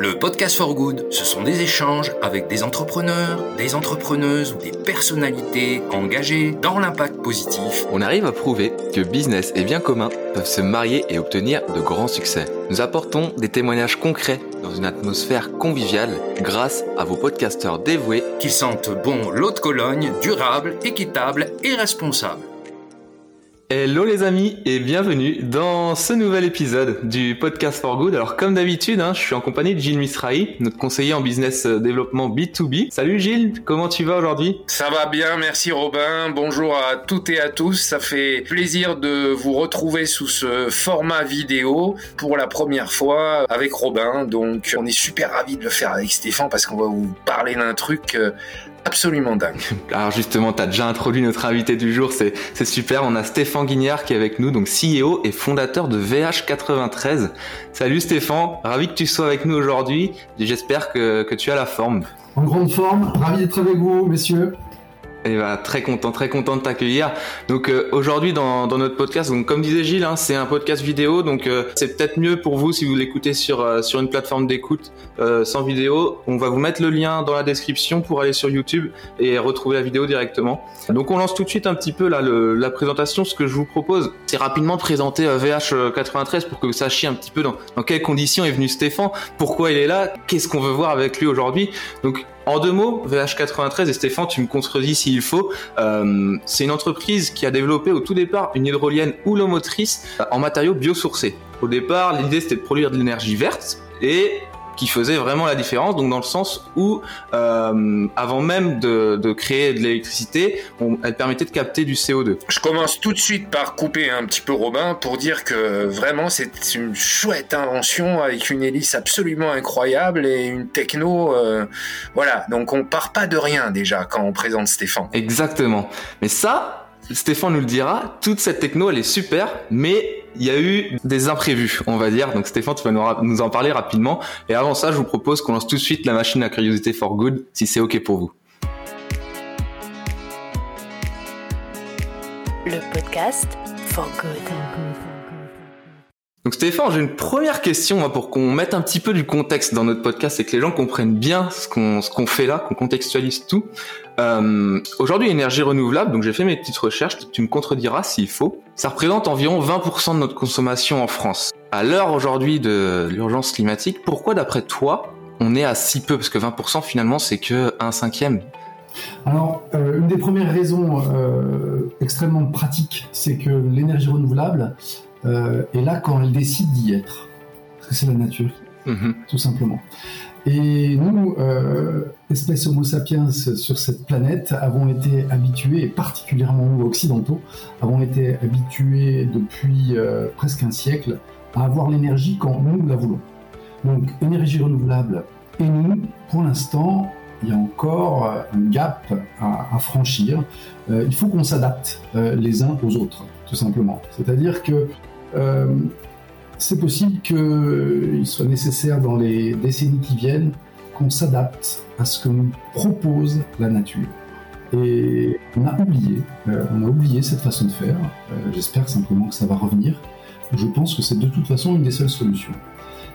Le podcast for good, ce sont des échanges avec des entrepreneurs, des entrepreneuses ou des personnalités engagées dans l'impact positif. On arrive à prouver que business et bien commun peuvent se marier et obtenir de grands succès. Nous apportons des témoignages concrets dans une atmosphère conviviale grâce à vos podcasteurs dévoués qui sentent bon l'eau de Cologne, durable, équitable et responsable. Hello les amis et bienvenue dans ce nouvel épisode du podcast for good. Alors comme d'habitude, hein, je suis en compagnie de Gilles Misrahi, notre conseiller en business euh, développement B2B. Salut Gilles, comment tu vas aujourd'hui? Ça va bien, merci Robin. Bonjour à toutes et à tous. Ça fait plaisir de vous retrouver sous ce format vidéo pour la première fois avec Robin. Donc on est super ravis de le faire avec Stéphane parce qu'on va vous parler d'un truc euh, absolument dingue. Alors justement, tu as déjà introduit notre invité du jour, c'est super. On a Stéphane Guignard qui est avec nous, donc CEO et fondateur de VH93. Salut Stéphane, ravi que tu sois avec nous aujourd'hui. J'espère que, que tu as la forme. En grande forme, ravi d'être avec vous, messieurs. Et bah, très content, très content de t'accueillir. Donc euh, aujourd'hui dans, dans, notre podcast, donc comme disait Gilles, hein, c'est un podcast vidéo, donc euh, c'est peut-être mieux pour vous si vous l'écoutez sur euh, sur une plateforme d'écoute sans vidéo. On va vous mettre le lien dans la description pour aller sur YouTube et retrouver la vidéo directement. Donc on lance tout de suite un petit peu là le, la présentation. Ce que je vous propose, c'est rapidement de présenter VH93 pour que vous sachiez un petit peu dans, dans quelles conditions est venu Stéphane, pourquoi il est là, qu'est-ce qu'on veut voir avec lui aujourd'hui. Donc en deux mots, VH93, et Stéphane, tu me contredis s'il faut, euh, c'est une entreprise qui a développé au tout départ une hydrolienne houlomotrice en matériaux biosourcés. Au départ, l'idée c'était de produire de l'énergie verte, et qui faisait vraiment la différence, donc dans le sens où, euh, avant même de, de, créer de l'électricité, elle permettait de capter du CO2. Je commence tout de suite par couper un petit peu Robin pour dire que vraiment c'est une chouette invention avec une hélice absolument incroyable et une techno, euh, voilà. Donc on part pas de rien déjà quand on présente Stéphane. Exactement. Mais ça, Stéphane nous le dira, toute cette techno elle est super, mais il y a eu des imprévus, on va dire. Donc Stéphane, tu vas nous, en parler rapidement. Et avant ça, je vous propose qu'on lance tout de suite la machine à curiosité for good, si c'est OK pour vous. Le podcast for good. Donc Stéphane, j'ai une première question pour qu'on mette un petit peu du contexte dans notre podcast et que les gens comprennent bien ce qu'on fait là, qu'on contextualise tout. Euh, Aujourd'hui, énergie renouvelable, donc j'ai fait mes petites recherches, tu me contrediras s'il faut. Ça représente environ 20% de notre consommation en France. À l'heure aujourd'hui de l'urgence climatique, pourquoi d'après toi on est à si peu? Parce que 20% finalement c'est que un cinquième. Alors, euh, une des premières raisons euh, extrêmement pratiques, c'est que l'énergie renouvelable, euh, et là quand elle décide d'y être. Parce que c'est la nature, mmh. tout simplement. Et nous, euh, espèce Homo sapiens sur cette planète, avons été habitués, et particulièrement nous occidentaux, avons été habitués depuis euh, presque un siècle à avoir l'énergie quand nous la voulons. Donc énergie renouvelable. Et nous, pour l'instant, il y a encore un gap à, à franchir. Euh, il faut qu'on s'adapte euh, les uns aux autres, tout simplement. C'est-à-dire que c'est possible qu'il soit nécessaire dans les décennies qui viennent qu'on s'adapte à ce que nous propose la nature. Et on a oublié, euh, on a oublié cette façon de faire. Euh, J'espère simplement que ça va revenir. Je pense que c'est de toute façon une des seules solutions.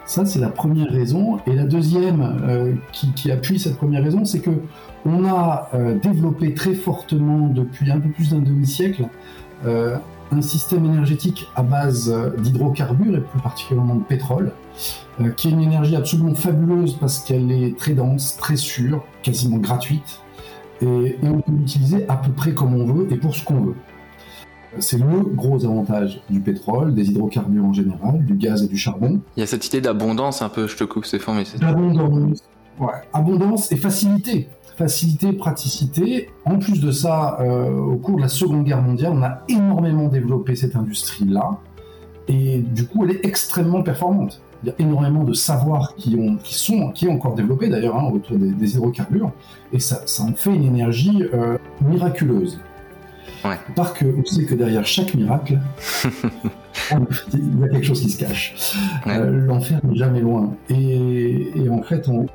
Ça, c'est la première raison. Et la deuxième euh, qui, qui, appuie cette première raison, c'est que on a euh, développé très fortement depuis un peu plus d'un demi-siècle euh, un système énergétique à base d'hydrocarbures et plus particulièrement de pétrole, euh, qui est une énergie absolument fabuleuse parce qu'elle est très dense, très sûre, quasiment gratuite, et, et on peut l'utiliser à peu près comme on veut et pour ce qu'on veut. C'est le gros avantage du pétrole, des hydrocarbures en général, du gaz et du charbon. Il y a cette idée d'abondance un peu, je te coupe, c'est mais c'est... Abondance, ouais. abondance et facilité facilité, praticité. En plus de ça, euh, au cours de la Seconde Guerre mondiale, on a énormément développé cette industrie-là, et du coup, elle est extrêmement performante. Il y a énormément de savoirs qui, ont, qui sont qui est encore développé d'ailleurs hein, autour des, des, hydrocarbures, et ça, ça en fait une énergie euh, miraculeuse. Ouais. Par que on sait que derrière chaque miracle, il y a quelque chose qui se cache. Ouais. Euh, L'enfer n'est jamais loin. Et, et, en fait, on,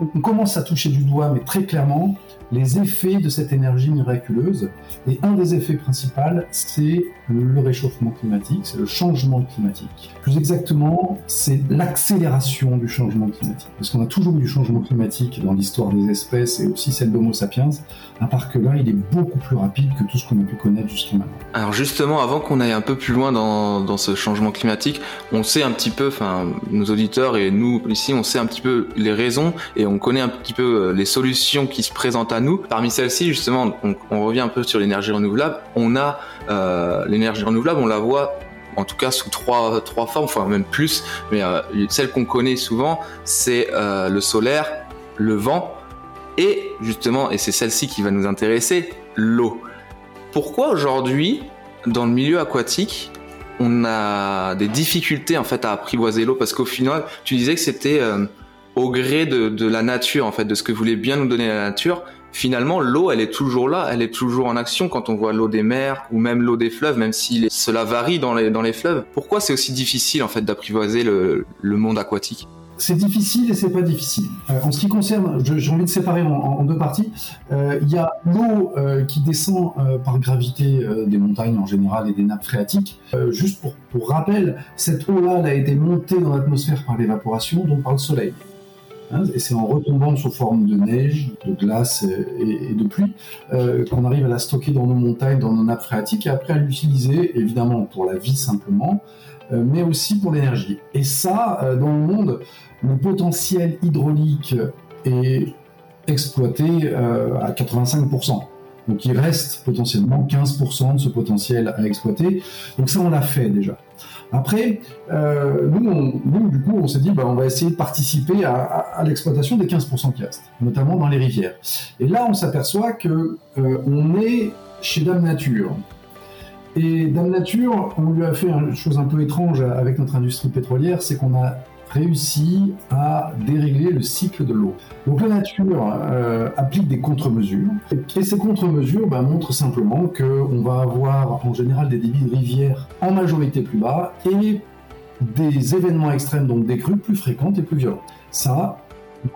on commence à toucher du doigt, mais très clairement, les effets de cette énergie miraculeuse. Et un des effets principaux, c'est le réchauffement climatique, c'est le changement climatique. Plus exactement, c'est l'accélération du changement climatique. Parce qu'on a toujours eu du changement climatique dans l'histoire des espèces et aussi celle d'Homo sapiens, à part que là, il est beaucoup plus rapide que tout ce qu'on a pu connaître jusqu'à maintenant. Alors justement, avant qu'on aille un peu plus loin dans, ce changement climatique, on sait un petit peu, enfin, nos auditeurs et nous ici, on sait un petit peu les raisons et on connaît un petit peu euh, les solutions qui se présentent à nous. Parmi celles-ci, justement, on, revient un peu sur l'énergie renouvelable. On a euh, l'énergie renouvelable, on la voit en tout cas sous trois, trois formes, enfin même plus, mais euh, celle qu'on connaît souvent, c'est le solaire, le vent et justement, et c'est celle-ci qui va nous intéresser, l'eau. Pourquoi aujourd'hui, dans le milieu aquatique, on a des difficultés en fait à apprivoiser l'eau? Parce qu'au final, tu disais que c'était au gré de, la nature en fait, de ce que voulait bien nous donner la nature finalement, l'eau, elle est toujours là, elle est toujours en action quand on voit l'eau des mers ou même l'eau des fleuves, même si cela varie dans les, fleuves. Pourquoi c'est aussi difficile, en fait, d'apprivoiser le, le monde aquatique? C'est difficile et c'est pas difficile. Euh, en ce qui concerne, j'ai envie de séparer en, deux parties. Euh, il y a l'eau euh, qui descend par gravité des montagnes en général et des nappes phréatiques. juste pour, pour rappel, cette eau-là elle a été montée dans l'atmosphère par l'évaporation, donc par le soleil. Hein, et c'est en retombant sous forme de neige, de glace et, de pluie euh, qu'on arrive à la stocker dans nos montagnes, dans nos nappes phréatiques, et après à l'utiliser, évidemment pour la vie simplement, euh, mais aussi pour l'énergie. Et ça, euh, dans le monde, le potentiel hydraulique est exploité à 85%. Donc il reste potentiellement 15% de ce potentiel à exploiter. Donc ça, on l'a fait déjà. Après, euh, nous, du coup, on s'est dit, bah, on va essayer de participer à, l'exploitation des 15% qui restent, notamment dans les rivières. Et là, on s'aperçoit que euh, on est chez Dame Nature. Et Dame Nature, on lui a fait une chose un peu étrange avec notre industrie pétrolière, c'est qu'on a réussi à dérégler le cycle de l'eau. Donc la nature euh, applique des contre-mesures, et ces contre-mesures bah, montrent simplement qu'on va avoir en général des débits de rivière en majorité plus bas et des événements extrêmes, donc des crues plus fréquentes et plus violentes. Ça,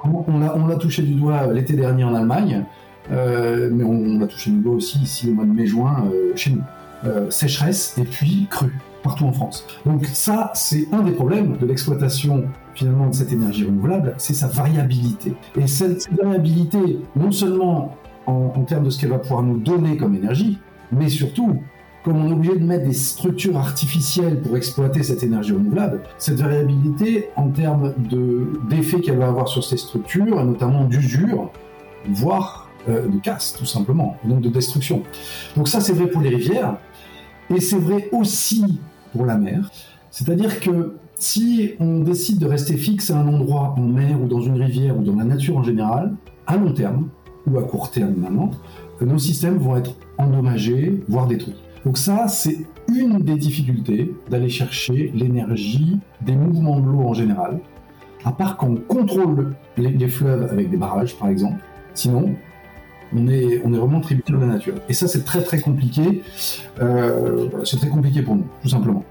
on l'a touché du doigt l'été dernier en Allemagne, euh, mais on, l'a touché du doigt aussi ici au mois de mai-juin euh, chez nous. sécheresse et puis crue partout en France. Donc ça, c'est un des problèmes de l'exploitation finalement de cette énergie renouvelable, c'est sa variabilité. Et cette variabilité, non seulement en, termes de ce qu'elle va pouvoir nous donner comme énergie, mais surtout, comme on est obligé de mettre des structures artificielles pour exploiter cette énergie renouvelable, cette variabilité en termes d'effets qu'elle va avoir sur ces structures, notamment d'usure, voire euh, de casse, tout simplement, donc de destruction. Donc ça, c'est vrai pour les rivières, et c'est vrai aussi pour la mer. C'est-à-dire que si on décide de rester fixe à un endroit en mer ou dans une rivière ou dans la nature en général, à long terme ou à court terme maintenant, nos systèmes vont être endommagés, voire détruits. Donc ça, c'est une des difficultés d'aller chercher l'énergie des mouvements de l'eau en général, à part qu'on contrôle les, fleuves avec des barrages, par exemple. Sinon, on est, on est vraiment tributaire de la nature. Et ça, c'est très très compliqué. Euh, c'est très compliqué pour nous, tout simplement.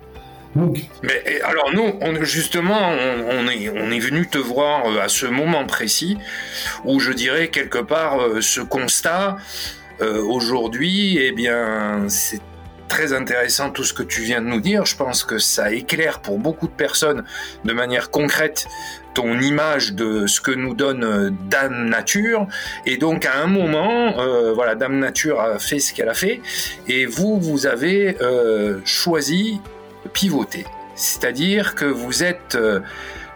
Donc... Mais alors nous, on, justement, on, est, on est venu te voir euh, à ce moment précis où je dirais quelque part euh, ce constat aujourd'hui, eh bien, c'est très intéressant tout ce que tu viens de nous dire. Je pense que ça éclaire pour beaucoup de personnes de manière concrète ton image de ce que nous donne euh, Dame Nature. Et donc à un moment, euh, voilà, Dame Nature a fait ce qu'elle a fait, et vous, vous avez euh, choisi de pivoter. C'est-à-dire que vous êtes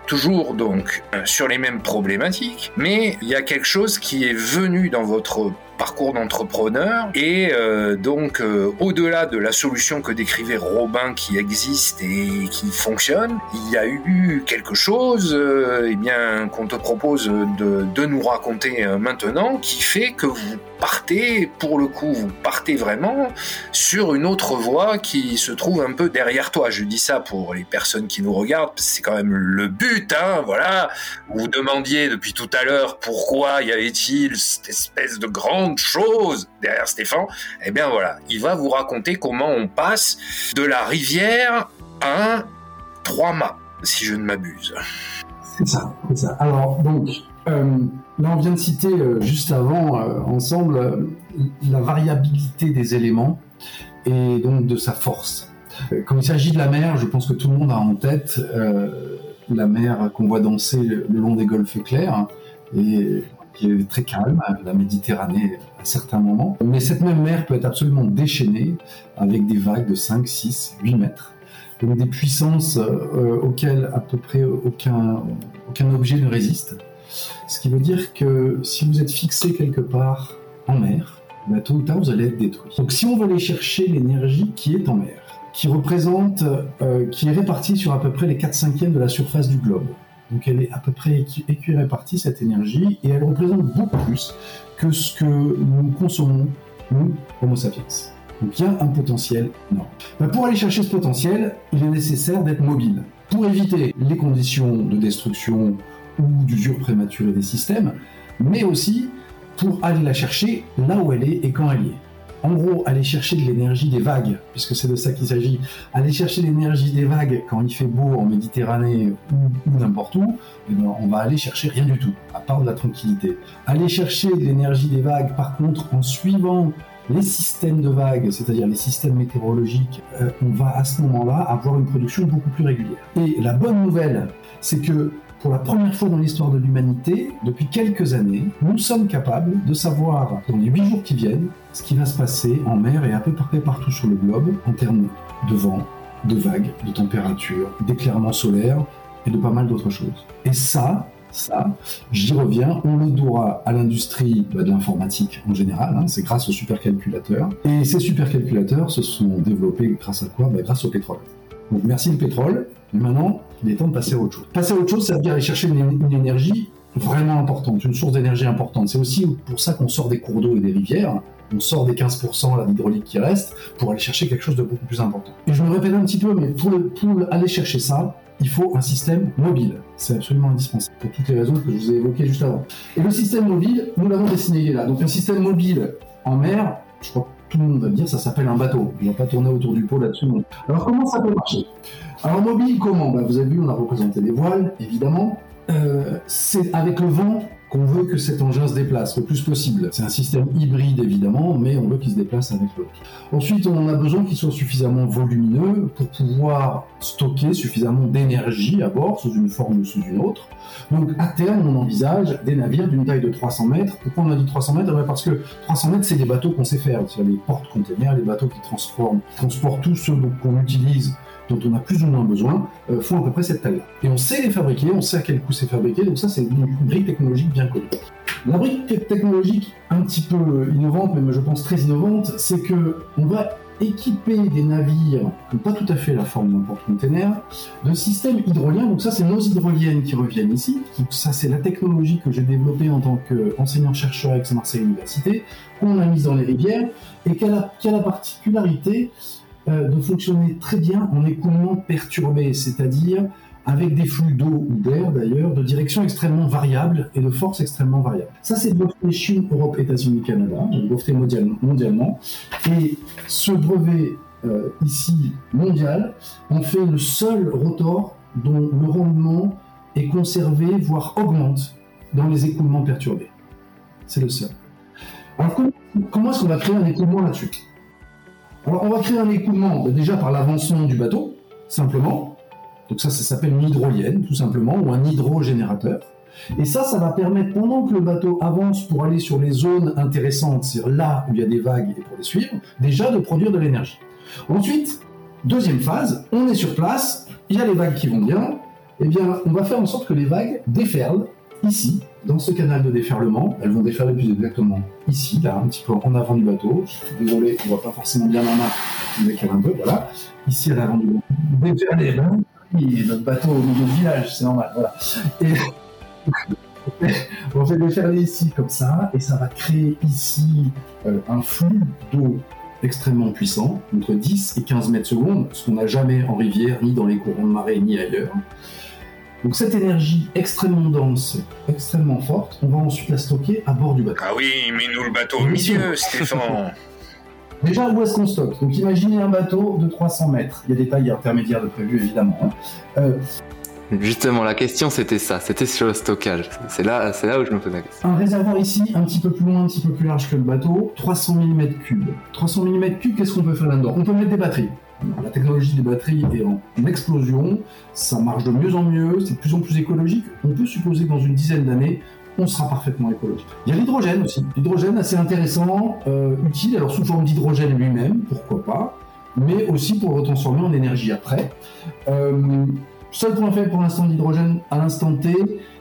toujours donc sur les mêmes problématiques, mais il y a quelque chose qui est venu dans votre parcours d'entrepreneur. Et euh, donc euh, au-delà de la solution que décrivait Robin qui existe et qui fonctionne, il y a eu quelque chose euh, eh bien qu'on te propose de, de nous raconter maintenant qui fait que vous partez, pour le coup, vous partez vraiment sur une autre voie qui se trouve un peu derrière toi. Je dis ça pour les personnes qui nous regardent, c'est quand même le but, hein, voilà. Vous demandiez depuis tout à l'heure pourquoi y avait-il cette espèce de grande chose derrière Stéphane. Eh bien voilà, il va vous raconter comment on passe de la rivière à un trois mâts, si je ne m'abuse. C'est ça, c'est ça. Alors, donc, euh, là, on vient de citer euh, juste avant, euh, ensemble, la variabilité des éléments et donc de sa force. Quand il s'agit de la mer, je pense que tout le monde a en tête la mer qu'on voit danser le long des golfes clairs et qui est très calme, la Méditerranée à certains moments. Mais cette même mer peut être absolument déchaînée avec des vagues de 5, 6, 8 mètres. Donc des puissances auxquelles à peu près aucun objet ne résiste. Ce qui veut dire que si vous êtes fixé quelque part en mer, bah, tôt ou tard vous allez être détruit. Donc si on veut aller chercher l'énergie qui est en mer, qui représente, euh, qui est répartie sur à peu près les 4 cinquièmes de la surface du globe. Donc elle est à peu près répartie cette énergie, et elle représente beaucoup plus que ce que nous consommons, nous, Homo sapiens. Donc il y a un potentiel énorme. Bah, pour aller chercher ce potentiel, il est nécessaire d'être mobile. Pour éviter les conditions de destruction ou d'usure prématurée des systèmes, mais aussi pour aller la chercher là où elle est et quand elle y est. En gros, aller chercher de l'énergie des vagues, puisque c'est de ça qu'il s'agit. Aller chercher l'énergie des vagues quand il fait beau en Méditerranée ou, n'importe où, eh ben, on va aller chercher rien du tout, à part de la tranquillité. Aller chercher de l'énergie des vagues, par contre, en suivant les systèmes de vagues, c'est-à-dire les systèmes météorologiques, euh, on va à ce moment-là avoir une production beaucoup plus régulière. Et la bonne nouvelle, c'est que pour la première fois dans l'histoire de l'humanité, depuis quelques années, nous sommes capables de savoir dans les huit jours qui viennent ce qui va se passer en mer et à peu près partout sur le globe en termes de vent, de vagues, de température, d'éclairement solaire et de pas mal d'autres choses. Et ça, ça, j'y reviens, on le doit à l'industrie bah, de l'informatique en général, hein, c'est grâce aux supercalculateurs. Et ces supercalculateurs se sont développés grâce à quoi? Bah, Grâce au pétrole. Donc merci le pétrole, mais maintenant, il est temps de passer à autre chose. Passer à autre chose, ça veut dire aller chercher une, énergie vraiment importante, une source d'énergie importante. C'est aussi pour ça qu'on sort des cours d'eau et des rivières, on sort des 15% d'hydraulique qui reste pour aller chercher quelque chose de beaucoup plus important. Et je me répète un petit peu, mais pour, aller chercher ça, il faut un système mobile. C'est absolument indispensable pour toutes les raisons que je vous ai évoquées juste avant. Et le système mobile, nous l'avons dessiné là. Donc un système mobile en mer, je crois tout le monde va me dire, ça s'appelle un bateau. Ne va pas tourner autour du pot là-dessus. Alors comment ça peut marcher? Alors mobile, comment? Bah, Vous avez vu, on a représenté les voiles, évidemment. Euh, c'est avec le vent qu'on veut que cet engin se déplace le plus possible. C'est un système hybride évidemment, mais on veut qu'il se déplace avec l'eau. Ensuite, on a besoin qu'il soit suffisamment volumineux pour pouvoir stocker suffisamment d'énergie à bord sous une forme ou sous une autre. Donc à terme, on envisage des navires d'une taille de 300 mètres. Pourquoi on a dit 300 mètres? Eh Parce que 300 mètres, c'est des bateaux qu'on sait faire. C'est les portes-containers, les bateaux qui transforment, qui transportent tout ce qu'on utilise dont on a plus ou moins besoin, euh, font à peu près cette taille-là. Et on sait les fabriquer, on sait à quel coût c'est fabriqué, donc ça c'est une brique technologique bien connue. La brique technologique un petit peu innovante, mais je pense très innovante, c'est que on va équiper des navires qui pas tout à fait la forme d'un porte-container de systèmes hydroliens. Donc ça, c'est nos hydroliennes qui reviennent ici. Ça, c'est la technologie que j'ai développée en tant qu'enseignant-chercheur avec Marseille Université, qu'on a mise dans les rivières et qui a la particularité euh, de fonctionner très bien en écoulement perturbé, c'est-à-dire avec des flux d'eau ou d'air d'ailleurs, de direction extrêmement variable et de force extrêmement variable. Ça, c'est breveté Chine, Europe, États-Unis, Canada, donc breveté mondialement. Et ce brevet euh, ici mondial en fait le seul rotor dont le rendement est conservé, voire augmente dans les écoulements perturbés. C'est le seul. Alors comment est-ce qu'on va créer un écoulement là-dessus? Alors, on va créer un écoulement ben, déjà par l'avancement du bateau, simplement. Donc ça, ça s'appelle une hydrolienne, tout simplement, ou un hydrogénérateur. Et ça, ça va permettre, pendant que le bateau avance pour aller sur les zones intéressantes, c'est-à-dire là où il y a des vagues et pour les suivre, déjà de produire de l'énergie. Ensuite, deuxième phase, on est sur place, il y a les vagues qui vont bien, eh bien, on va faire en sorte que les vagues déferlent ici, dans ce canal de déferlement. Elles vont déferler plus exactement ici, là, un petit peu en avant du bateau. Désolé, on voit pas forcément bien ma main, mais un peu, voilà. Ici, à l'avant du bateau. Déferler, hein oui, notre bateau au milieu du village, c'est normal, voilà. Et... on fait déferler ici comme ça, et ça va créer ici euh, un flux d'eau extrêmement puissant, entre 10 et 15 mètres secondes, ce qu'on n'a jamais en rivière, ni dans les courants de marée, ni ailleurs. Donc cette énergie extrêmement dense, extrêmement forte, on va ensuite la stocker à bord du bateau. Ah oui, mais nous le bateau au milieu, Stéphane Déjà, où est-ce qu'on stocke? Donc imaginez un bateau de 300 mètres. Il y a des tailles intermédiaires de prévu, évidemment. Hein. Euh, Justement, la question c'était ça, c'était sur le stockage. C'est là, c'est là où je me pose la question. Un réservoir ici, un petit peu plus loin, un petit peu plus large que le bateau, 300 mm cubes. 300 mm cubes, qu'est-ce qu'on peut faire là-dedans? On peut mettre des batteries. La technologie des batteries est en explosion, ça marche de mieux en mieux, c'est de plus en plus écologique. On peut supposer que dans une dizaine d'années, on sera parfaitement écologique. Il y a l'hydrogène aussi. L'hydrogène assez intéressant, euh, utile, alors sous forme d'hydrogène lui-même, pourquoi pas, mais aussi pour le transformer en énergie après. Euh, seul point faible pour l'instant d'hydrogène à l'instant T,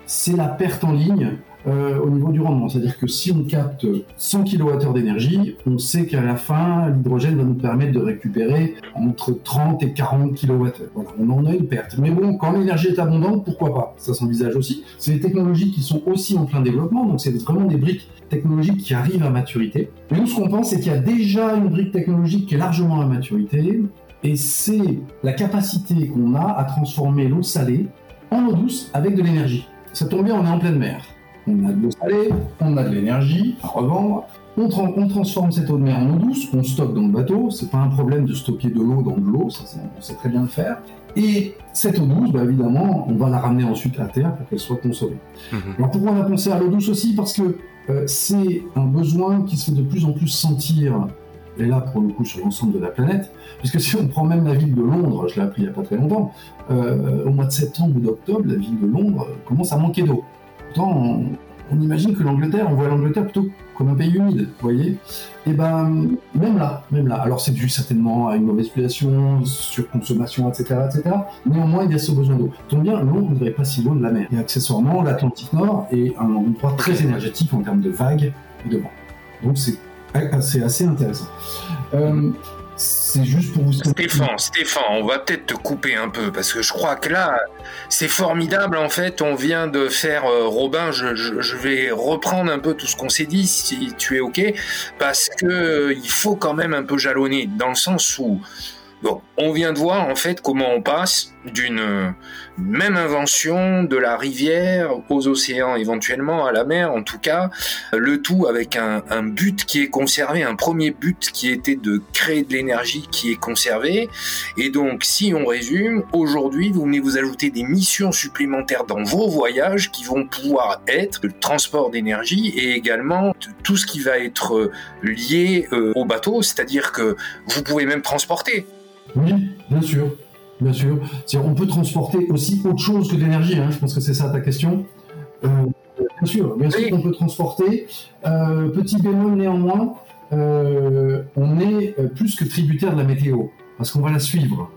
c'est la perte en ligne. Euh, au niveau du rendement. C'est-à-dire que si on capte 100 kWh d'énergie, on sait qu'à la fin, l'hydrogène va nous permettre de récupérer entre 30 et 40 kWh. Voilà, on en a une perte. Mais bon, quand l'énergie est abondante, pourquoi pas? Ça s'envisage aussi. C'est des technologies qui sont aussi en plein développement, donc c'est vraiment des briques technologiques qui arrivent à maturité. Mais nous, ce qu'on pense, c'est qu'il y a déjà une brique technologique qui est largement à maturité, et c'est la capacité qu'on a à transformer l'eau salée en eau douce avec de l'énergie. Ça tombe bien, on est en pleine mer on a de l'eau salée, on a de l'énergie à revendre. On, transforme cette eau de mer en eau douce, on stocke dans le bateau. C'est pas un problème de stocker de l'eau dans de l'eau, ça, on sait très bien le faire. Et cette eau douce, bah, évidemment, on va la ramener ensuite à terre pour qu'elle soit consommée. Mhm. Alors pourquoi on a pensé à l'eau douce aussi? Parce que euh, c'est un besoin qui se fait de plus en plus sentir, et là pour le coup sur l'ensemble de la planète, puisque si on prend même la ville de Londres, je l'ai appris il n'y a pas très longtemps, euh, au mois de septembre ou d'octobre, la ville de Londres commence à manquer d'eau on, imagine que l'Angleterre, on voit l'Angleterre plutôt comme un pays humide, vous voyez Et eh ben, même là, même là. Alors c'est dû certainement à une mauvaise population, surconsommation, etc., etc. Néanmoins, il y a ce besoin d'eau. Tombe bien, l'eau ne pas si loin de la mer. Et accessoirement, l'Atlantique Nord est un endroit très énergétique en termes de vagues et de vent. Donc c'est assez, intéressant. Euh, c'est juste pour vous. Stéphane, Stéphane, on va peut-être te couper un peu parce que je crois que là, c'est formidable. En fait, on vient de faire euh, Robin. Je, vais reprendre un peu tout ce qu'on s'est dit, si tu es ok, parce que euh, il faut quand même un peu jalonner dans le sens où Bon, on vient de voir en fait comment on passe d'une même invention de la rivière aux océans, éventuellement à la mer, en tout cas, le tout avec un, but qui est conservé, un premier but qui était de créer de l'énergie qui est conservée. Et donc, si on résume, aujourd'hui, vous venez vous ajouter des missions supplémentaires dans vos voyages qui vont pouvoir être le transport d'énergie et également tout ce qui va être lié euh, au bateau, c'est-à-dire que vous pouvez même transporter. Oui, bien sûr. Bien sûr. On peut transporter aussi autre chose que de l'énergie. Hein. Je pense que c'est ça ta question. Euh, bien sûr, bien sûr qu'on peut transporter. Euh, petit bémol néanmoins, euh, on est plus que tributaire de la météo, parce qu'on va la suivre.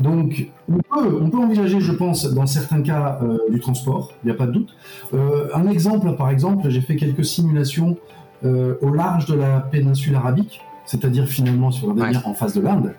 Donc, on peut, on peut envisager, je pense, dans certains cas, du transport, il n'y a pas de doute. un exemple, par exemple, j'ai fait quelques simulations au large de la péninsule arabique, c'est-à-dire finalement sur la dernière en face de l'Inde.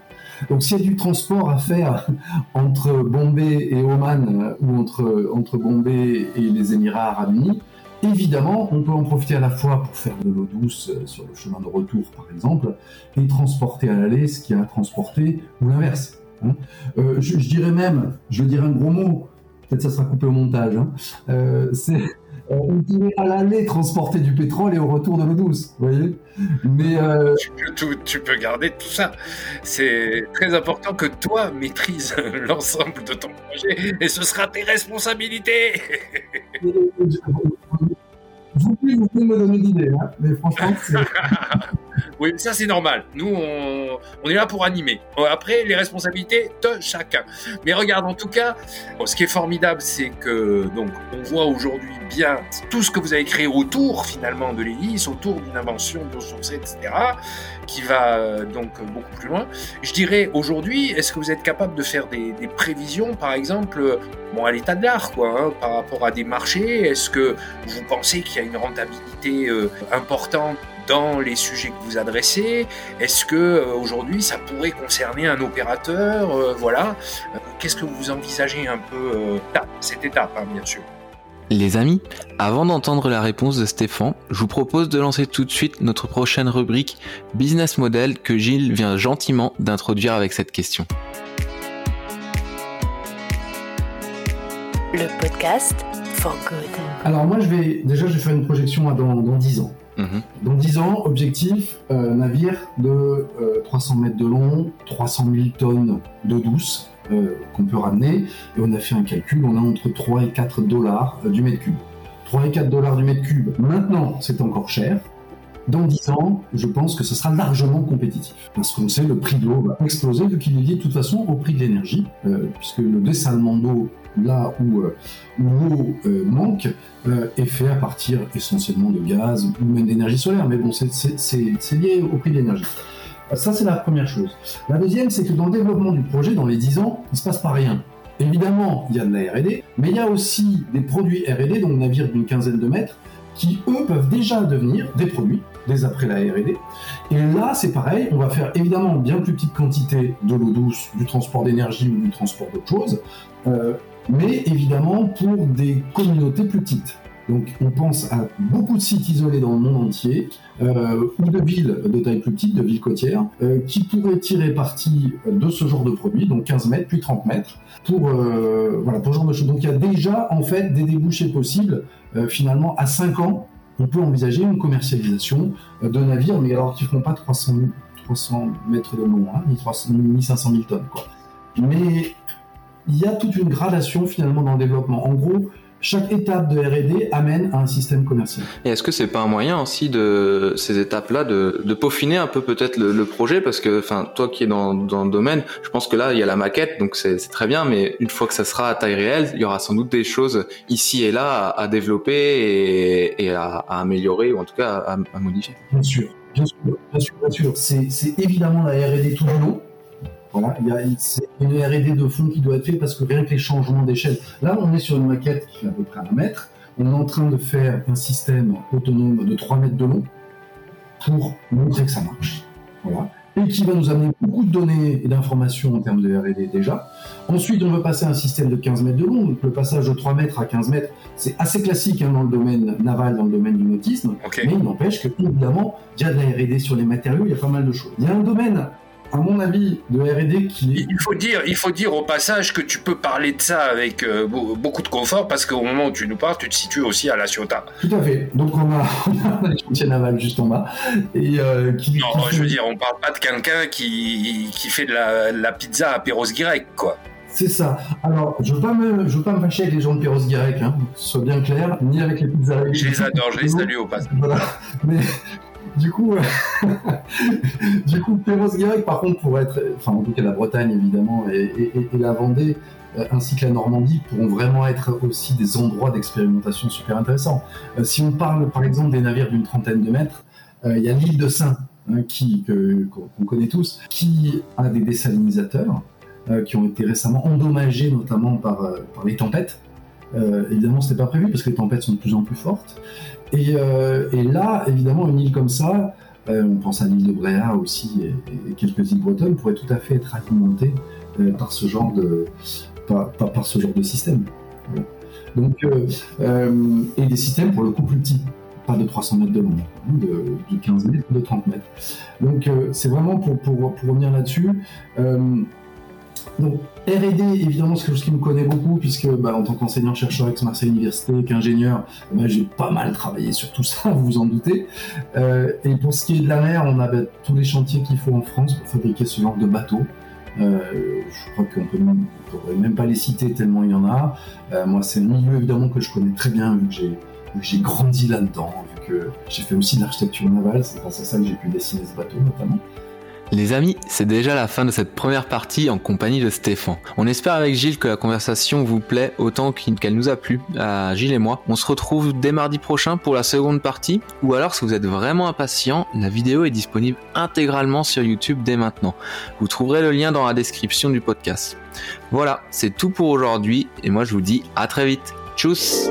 Donc s'il y a du transport à faire entre Bombay et Oman euh, ou entre, entre Bombay et les Émirats arabes unis, évidemment, on peut en profiter à la fois pour faire de l'eau douce euh, sur le chemin de retour, par exemple, et transporter à l'aller ce qu'il y a à transporter, ou l'inverse. Hein. Euh, je, dirais même, je dirais un gros mot, peut-être ça sera coupé au montage, hein, c'est on pourrait à l'aller transporter du pétrole et au retour de l'eau douce, vous voyez Mais euh, tu, peux garder tout ça. C'est très important que toi maîtrises l'ensemble de ton projet et ce sera tes responsabilités. vous, pouvez, me donner l'idée, hein, mais franchement, c'est... Oui, ça c'est normal. Nous, on, est là pour animer. Après, les responsabilités de chacun. Mais regarde, en tout cas, ce qui est formidable, c'est que donc on voit aujourd'hui bien tout ce que vous avez créé autour finalement de l'hélice, autour d'une invention d'eau sourcée, etc., qui va euh, donc beaucoup plus loin. Je dirais aujourd'hui, est-ce que vous êtes capable de faire des, prévisions, par exemple, bon, à l'état de l'art, quoi, hein, par rapport à des marchés? Est-ce que vous pensez qu'il y a une rentabilité euh, importante dans les sujets que vous adressez Est-ce que euh, aujourd'hui ça pourrait concerner un opérateur euh, Voilà. Euh, qu'est-ce que vous envisagez un peu cette étape, hein, bien sûr les amis, avant d'entendre la réponse de Stéphane, je vous propose de lancer tout de suite notre prochaine rubrique Business Model que Gilles vient gentiment d'introduire avec cette question. Le podcast for good. Alors moi je vais déjà je vais faire une projection dans, dans 10 ans. Mhm. Dans 10 ans, objectif, euh, navire de 300 euh, mètres de long, 300 000 tonnes d'eau douce, qu'on peut ramener. Et on a fait un calcul, on a entre 3 et 4 dollars du mètre cube. 3 et 4 dollars du mètre cube. Maintenant, c'est encore cher. Dans 10 ans, je pense que ce sera largement compétitif. Parce qu'on sait le prix de l'eau va exploser, vu qu'il est lié de toute façon au prix de l'énergie, euh, puisque le dessalement d'eau, là où, euh, l'eau euh, manque, est fait à partir essentiellement de gaz ou même d'énergie solaire. Mais bon, c'est lié au prix de l'énergie. Ça, c'est la première chose. La deuxième, c'est que dans le développement du projet, dans les 10 ans, il ne se passe pas rien. Évidemment, il y a de la R&D, mais il y a aussi des produits R&D, donc navires d'une quinzaine de mètres, qui eux peuvent déjà devenir des produits dès après la R&D. Et là, c'est pareil, on va faire évidemment bien plus petite quantité de l'eau douce, du transport d'énergie ou du transport d'autres choses, euh, mais évidemment pour des communautés plus petites. Donc on pense à beaucoup de sites isolés dans le monde entier, euh, ou de villes de taille plus petite, de villes côtières, euh, qui pourraient tirer parti de ce genre de produit, donc 15 mètres, puis 30 mètres, pour, euh, voilà, pour ce genre de choses. Donc il y a déjà en fait des débouchés possibles, finalement à 5 ans, on peut envisager une commercialisation de navires, mais alors qui ne feront pas 300, 300 mètres de long, hein, ni, 500 000 tonnes. Quoi. Mais il y a toute une gradation finalement dans le développement. En gros, chaque étape de R&D amène à un système commercial. Et est-ce que c'est pas un moyen aussi de ces étapes-là de, de, peaufiner un peu peut-être le, projet? Parce que enfin toi qui es dans, dans, le domaine, je pense que là il y a la maquette donc c'est très bien, mais une fois que ça sera à taille réelle, il y aura sans doute des choses ici et là à, développer et, et à, améliorer ou en tout cas à, à modifier. Bien sûr, bien sûr, bien sûr, bien sûr. C'est évidemment la R&D tout du long voilà, il y a une R&D de fond qui doit être faite parce que rien que les changements d'échelle. Là, on est sur une maquette qui fait à peu près un mètre. On est en train de faire un système autonome de 3 mètres de long pour montrer que ça marche. Voilà. Et qui va nous amener beaucoup de données et d'informations en termes de R&D déjà. Ensuite, on veut passer à un système de 15 mètres de long. Donc, le passage de 3 mètres à 15 mètres, c'est assez classique hein, dans le domaine naval, dans le domaine du nautisme. Mais il n'empêche que, évidemment, il y a de la R&D sur les matériaux, il y a pas mal de choses. Il y a un domaine à mon avis, de R&D qui est... Il faut, dire, il faut dire au passage que tu peux parler de ça avec euh, beaucoup de confort parce qu'au moment où tu nous parles, tu te situes aussi à La Ciotat. Tout à fait. Donc on a, on a les chantiers navals juste en bas. Et, euh, qui, non, je veux dire, on parle pas de quelqu'un qui, qui fait de la, pizza à Perros Guirec, quoi. C'est ça. Alors, je veux pas me, je veux pas me fâcher avec les gens de Perros Guirec, hein, soit bien clair, ni avec les pizzas. Je les adore, je les salue au passage. Voilà. Mais du coup, du coup, Perros par contre, pour être, enfin, en tout cas, la Bretagne, évidemment, et, la Vendée, euh, ainsi que la Normandie, pourront vraiment être aussi des endroits d'expérimentation super intéressants. Euh, si on parle, par exemple, des navires d'une trentaine de mètres, euh, il y a l'île de Saint, hein, qui, qu'on connaît tous, qui a des désalinisateurs, qui ont été récemment endommagés, notamment par les tempêtes. Euh, évidemment, c'était pas prévu parce que les tempêtes sont de plus en plus fortes. Et, euh, là, évidemment, une île comme ça, euh, on pense à l'île de Bréa aussi et, quelques îles bretonnes pourraient tout à fait être alimentées par ce genre de par, ce genre de système. Donc, et des systèmes pour le coup plus petits, pas de 300 mètres de long, hein, de, 15 mètres, de 30 mètres. Donc c'est vraiment pour, pour, pour revenir là-dessus. Donc, R&D, évidemment, c'est quelque chose qui me connaît beaucoup, puisque bah, en tant qu'enseignant-chercheur avec marseille Université, qu'ingénieur, bah, j'ai pas mal travaillé sur tout ça, vous vous en doutez. Euh, et pour ce qui est de la mer, on a bah, tous les chantiers qu'il faut en France pour fabriquer ce genre de bateau. Euh, je crois qu'on peut même, pourrait même pas les citer tellement il y en a. Euh, moi, c'est un milieu évidemment que je connais très bien, vu que j'ai grandi là-dedans, vu que j'ai fait aussi de l'architecture navale, c'est grâce à ça que j'ai pu dessiner ce bateau notamment. Les amis, c'est déjà la fin de cette première partie en compagnie de Stéphane. On espère avec Gilles que la conversation vous plaît autant qu'elle nous a plu à Gilles et moi. On se retrouve dès mardi prochain pour la seconde partie, ou alors si vous êtes vraiment impatient, la vidéo est disponible intégralement sur YouTube dès maintenant. Vous trouverez le lien dans la description du podcast. Voilà, c'est tout pour aujourd'hui, et moi je vous dis à très vite. Tchuss